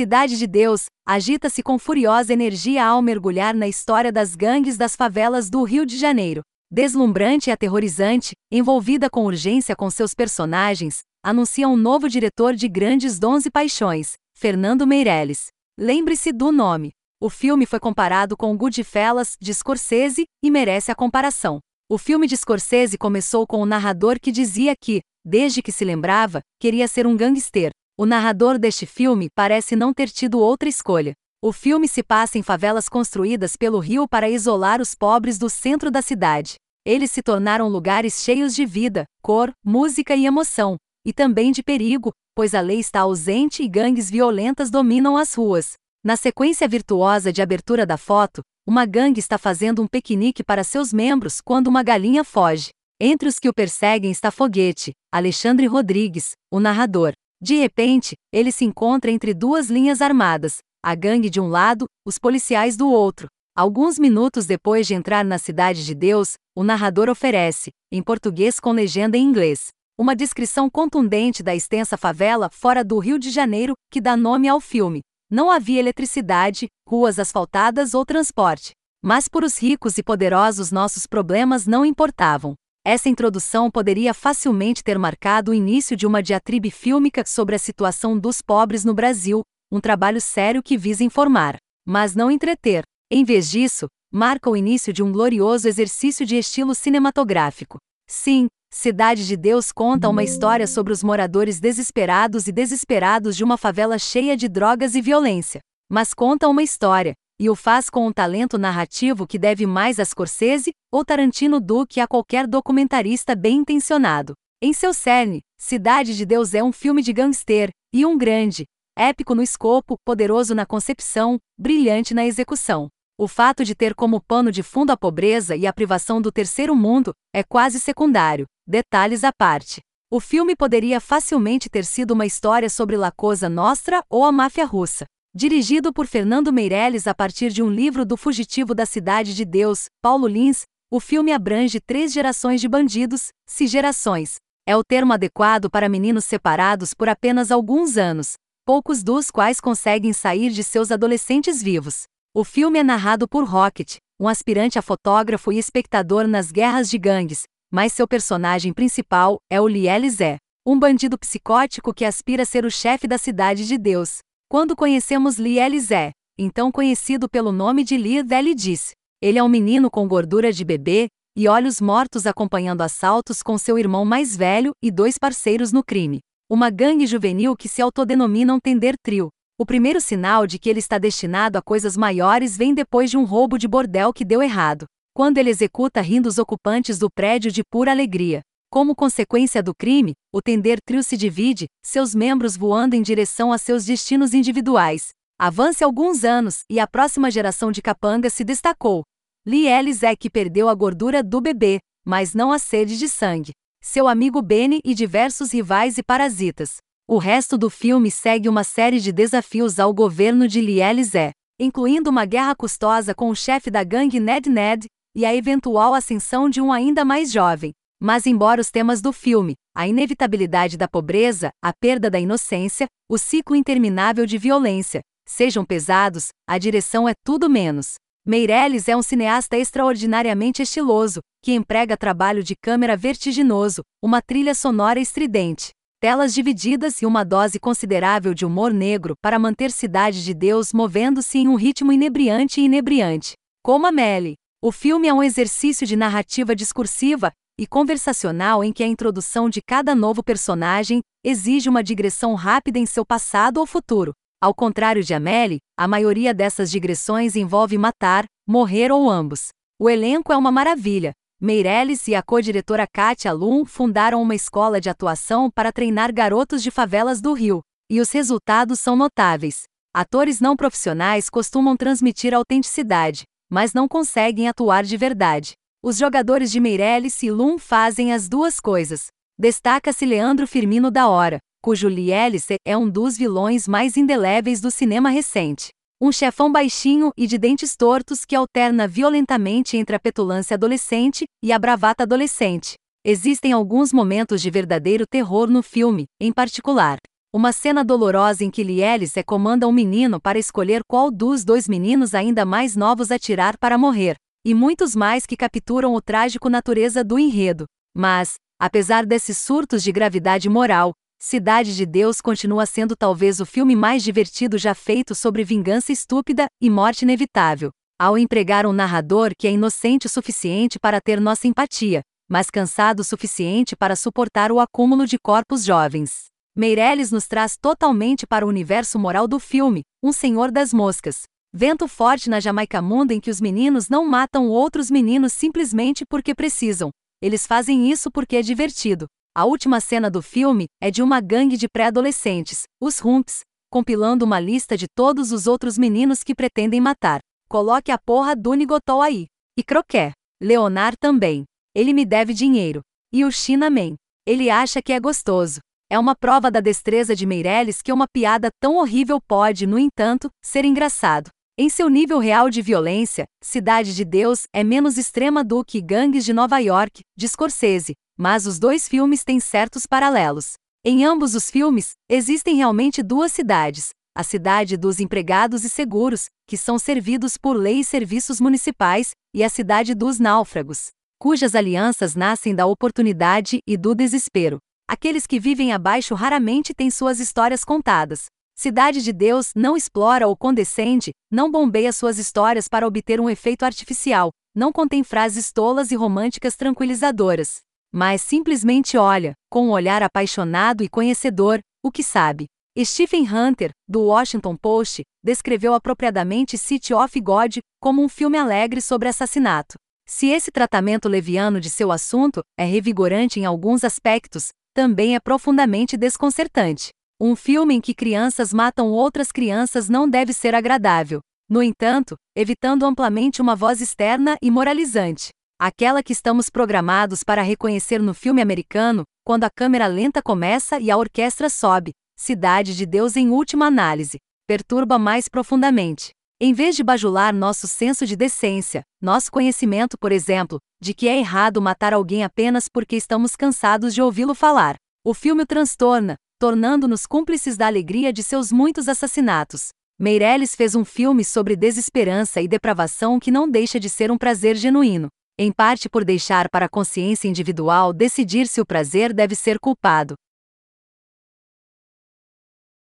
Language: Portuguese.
Cidade de Deus agita-se com furiosa energia ao mergulhar na história das gangues das favelas do Rio de Janeiro. Deslumbrante e aterrorizante, envolvida com urgência com seus personagens, anuncia um novo diretor de grandes dons e paixões, Fernando Meirelles. Lembre-se do nome. O filme foi comparado com Goodfellas, de Scorsese, e merece a comparação. O filme de Scorsese começou com o narrador que dizia que, desde que se lembrava, queria ser um gangster. O narrador deste filme parece não ter tido outra escolha. O filme se passa em favelas construídas pelo rio para isolar os pobres do centro da cidade. Eles se tornaram lugares cheios de vida, cor, música e emoção, e também de perigo, pois a lei está ausente e gangues violentas dominam as ruas. Na sequência virtuosa de abertura da foto, uma gangue está fazendo um piquenique para seus membros quando uma galinha foge. Entre os que o perseguem está Foguete, Alexandre Rodrigues, o narrador. De repente, ele se encontra entre duas linhas armadas, a gangue de um lado, os policiais do outro. Alguns minutos depois de entrar na Cidade de Deus, o narrador oferece, em português com legenda em inglês, uma descrição contundente da extensa favela fora do Rio de Janeiro que dá nome ao filme. Não havia eletricidade, ruas asfaltadas ou transporte. Mas por os ricos e poderosos nossos problemas não importavam. Essa introdução poderia facilmente ter marcado o início de uma diatribe fílmica sobre a situação dos pobres no Brasil, um trabalho sério que visa informar, mas não entreter. Em vez disso, marca o início de um glorioso exercício de estilo cinematográfico. Sim, Cidade de Deus conta uma história sobre os moradores desesperados e desesperados de uma favela cheia de drogas e violência. Mas conta uma história, e o faz com um talento narrativo que deve mais a Scorsese ou Tarantino do que a qualquer documentarista bem intencionado. Em seu cerne, Cidade de Deus é um filme de gangster, e um grande, épico no escopo, poderoso na concepção, brilhante na execução. O fato de ter como pano de fundo a pobreza e a privação do terceiro mundo é quase secundário, detalhes à parte. O filme poderia facilmente ter sido uma história sobre La Cosa Nostra ou a máfia russa. Dirigido por Fernando Meirelles a partir de um livro do fugitivo da Cidade de Deus, Paulo Lins, o filme abrange três gerações de bandidos, se gerações. É o termo adequado para meninos separados por apenas alguns anos, poucos dos quais conseguem sair de seus adolescentes vivos. O filme é narrado por Rocket, um aspirante a fotógrafo e espectador nas guerras de gangues, mas seu personagem principal é o Liel Zé, um bandido psicótico que aspira a ser o chefe da Cidade de Deus. Quando conhecemos Lee Elizé, então conhecido pelo nome de Lee Deli disse, ele é um menino com gordura de bebê e olhos mortos acompanhando assaltos com seu irmão mais velho e dois parceiros no crime. Uma gangue juvenil que se autodenominam Tender Trio. O primeiro sinal de que ele está destinado a coisas maiores vem depois de um roubo de bordel que deu errado, quando ele executa rindo os ocupantes do prédio de pura alegria. Como consequência do crime, o Tender Trio se divide, seus membros voando em direção a seus destinos individuais. Avance alguns anos e a próxima geração de capanga se destacou. Lee é que perdeu a gordura do bebê, mas não a sede de sangue. Seu amigo Benny e diversos rivais e parasitas. O resto do filme segue uma série de desafios ao governo de Lee incluindo uma guerra custosa com o chefe da gangue Ned Ned e a eventual ascensão de um ainda mais jovem, mas, embora os temas do filme, a inevitabilidade da pobreza, a perda da inocência, o ciclo interminável de violência, sejam pesados, a direção é tudo menos. Meirelles é um cineasta extraordinariamente estiloso, que emprega trabalho de câmera vertiginoso, uma trilha sonora estridente, telas divididas e uma dose considerável de humor negro para manter Cidade de Deus movendo-se em um ritmo inebriante e inebriante. Como a Melly. O filme é um exercício de narrativa discursiva, e conversacional em que a introdução de cada novo personagem exige uma digressão rápida em seu passado ou futuro. Ao contrário de Amélie, a maioria dessas digressões envolve matar, morrer ou ambos. O elenco é uma maravilha. Meirelles e a co-diretora Katia Lum fundaram uma escola de atuação para treinar garotos de favelas do Rio, e os resultados são notáveis. Atores não profissionais costumam transmitir autenticidade, mas não conseguem atuar de verdade. Os jogadores de Meirelles e Lum fazem as duas coisas. Destaca-se Leandro Firmino da Hora, cujo Lielice é um dos vilões mais indeléveis do cinema recente. Um chefão baixinho e de dentes tortos que alterna violentamente entre a petulância adolescente e a bravata adolescente. Existem alguns momentos de verdadeiro terror no filme, em particular, Uma cena dolorosa em que Lielis é comanda um menino para escolher qual dos dois meninos ainda mais novos atirar para morrer. E muitos mais que capturam o trágico natureza do enredo. Mas, apesar desses surtos de gravidade moral, Cidade de Deus continua sendo talvez o filme mais divertido já feito sobre vingança estúpida e morte inevitável. Ao empregar um narrador que é inocente o suficiente para ter nossa empatia, mas cansado o suficiente para suportar o acúmulo de corpos jovens. Meirelles nos traz totalmente para o universo moral do filme, Um Senhor das Moscas. Vento forte na Jamaica Mundo em que os meninos não matam outros meninos simplesmente porque precisam. Eles fazem isso porque é divertido. A última cena do filme é de uma gangue de pré-adolescentes, os Rumps, compilando uma lista de todos os outros meninos que pretendem matar. Coloque a porra do Nigotol aí. E Croquet. Leonard também. Ele me deve dinheiro. E o China Man. Ele acha que é gostoso. É uma prova da destreza de Meirelles que uma piada tão horrível pode, no entanto, ser engraçado. Em seu nível real de violência, Cidade de Deus é menos extrema do que Gangues de Nova York, de Scorsese, mas os dois filmes têm certos paralelos. Em ambos os filmes, existem realmente duas cidades: a cidade dos empregados e seguros, que são servidos por lei e serviços municipais, e a cidade dos náufragos, cujas alianças nascem da oportunidade e do desespero. Aqueles que vivem abaixo raramente têm suas histórias contadas. Cidade de Deus não explora ou condescende, não bombeia suas histórias para obter um efeito artificial, não contém frases tolas e românticas tranquilizadoras. Mas simplesmente olha, com um olhar apaixonado e conhecedor, o que sabe. Stephen Hunter, do Washington Post, descreveu apropriadamente City of God como um filme alegre sobre assassinato. Se esse tratamento leviano de seu assunto é revigorante em alguns aspectos, também é profundamente desconcertante. Um filme em que crianças matam outras crianças não deve ser agradável. No entanto, evitando amplamente uma voz externa e moralizante. Aquela que estamos programados para reconhecer no filme americano, quando a câmera lenta começa e a orquestra sobe, Cidade de Deus em última análise, perturba mais profundamente. Em vez de bajular nosso senso de decência, nosso conhecimento, por exemplo, de que é errado matar alguém apenas porque estamos cansados de ouvi-lo falar, o filme o transtorna, tornando-nos cúmplices da alegria de seus muitos assassinatos. Meirelles fez um filme sobre desesperança e depravação que não deixa de ser um prazer genuíno, em parte por deixar para a consciência individual decidir se o prazer deve ser culpado,